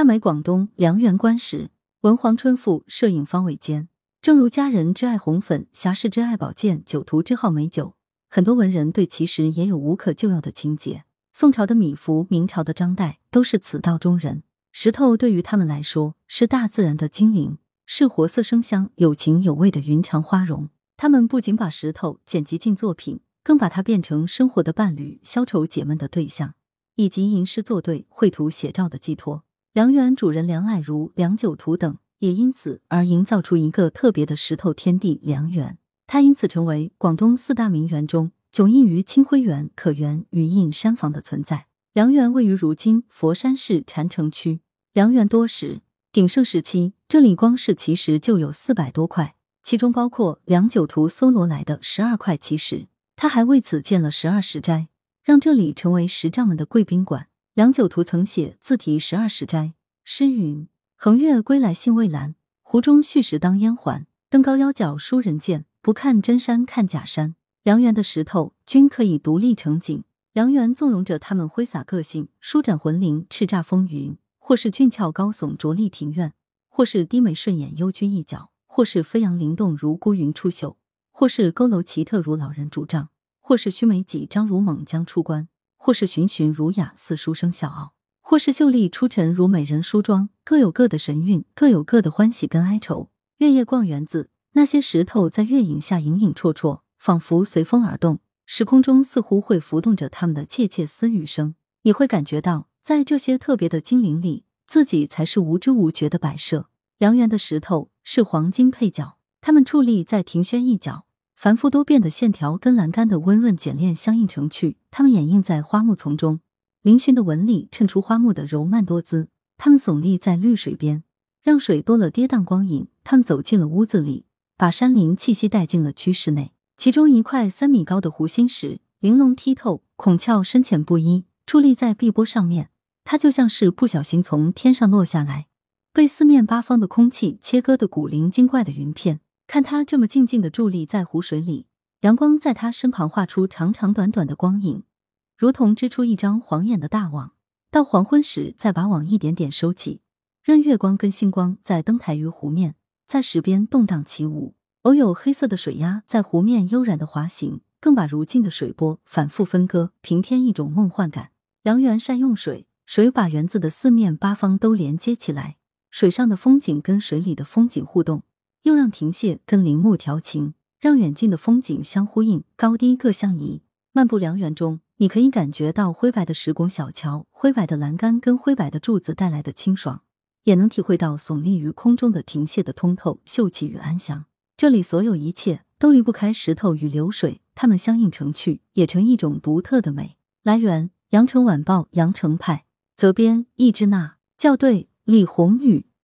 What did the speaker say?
大美广东良缘观石，文黄春赋，摄影方伟坚。正如佳人之爱红粉，侠士之爱宝剑，酒徒之好美酒，很多文人对其实也有无可救药的情结。宋朝的米芾，明朝的张岱，都是此道中人。石头对于他们来说，是大自然的精灵，是活色生香、有情有味的云长花容。他们不仅把石头剪辑进作品，更把它变成生活的伴侣、消愁解闷的对象，以及吟诗作对、绘图写照的寄托。梁园主人梁爱如、梁九图等，也因此而营造出一个特别的石头天地——梁园。它因此成为广东四大名园中迥异于清辉园、可园、余印山房的存在。梁园位于如今佛山市禅城区。梁园多石，鼎盛时期这里光是奇石就有四百多块，其中包括梁九图搜罗来的十二块奇石。他还为此建了十二石斋，让这里成为石匠们的贵宾馆。梁九图曾写自题十二石斋，诗云：“横越归来兴未阑，湖中蓄石当烟环。登高腰脚书人见，不看真山看假山。”梁园的石头均可以独立成景，梁园纵容着他们挥洒个性，舒展魂灵，叱咤风云。或是俊俏高耸卓丽庭院，或是低眉顺眼幽居一角，或是飞扬灵动如孤云出岫，或是佝偻奇特如老人拄杖，或是须眉几张如猛将出关。或是循循儒雅似书生笑傲，或是秀丽出尘如美人梳妆，各有各的神韵，各有各的欢喜跟哀愁。月夜逛园子，那些石头在月影下影影绰绰，仿佛随风而动，时空中似乎会浮动着他们的窃窃私语声。你会感觉到，在这些特别的精灵里，自己才是无知无觉的摆设。良缘的石头是黄金配角，它们矗立在庭轩一角。繁复多变的线条跟栏杆的温润简练相映成趣，它们掩映在花木丛中，嶙峋的纹理衬出花木的柔曼多姿。它们耸立在绿水边，让水多了跌宕光影。它们走进了屋子里，把山林气息带进了居室内。其中一块三米高的湖心石，玲珑剔透，孔窍深浅不一，矗立在碧波上面。它就像是不小心从天上落下来，被四面八方的空气切割的古灵精怪的云片。看他这么静静的伫立在湖水里，阳光在他身旁画出长长短短的光影，如同织出一张晃眼的大网。到黄昏时，再把网一点点收起，任月光跟星光在登台于湖面，在石边动荡起舞。偶有黑色的水鸭在湖面悠然的滑行，更把如镜的水波反复分割，平添一种梦幻感。良缘善用水，水把园子的四面八方都连接起来，水上的风景跟水里的风景互动。又让亭榭跟林木调情，让远近的风景相呼应，高低各相宜。漫步良园中，你可以感觉到灰白的石拱小桥、灰白的栏杆跟灰白的柱子带来的清爽，也能体会到耸立于空中的亭榭的通透、秀气与安详。这里所有一切都离不开石头与流水，它们相映成趣，也成一种独特的美。来源：羊城晚报羊城派，责编：易之娜，校对：李红宇。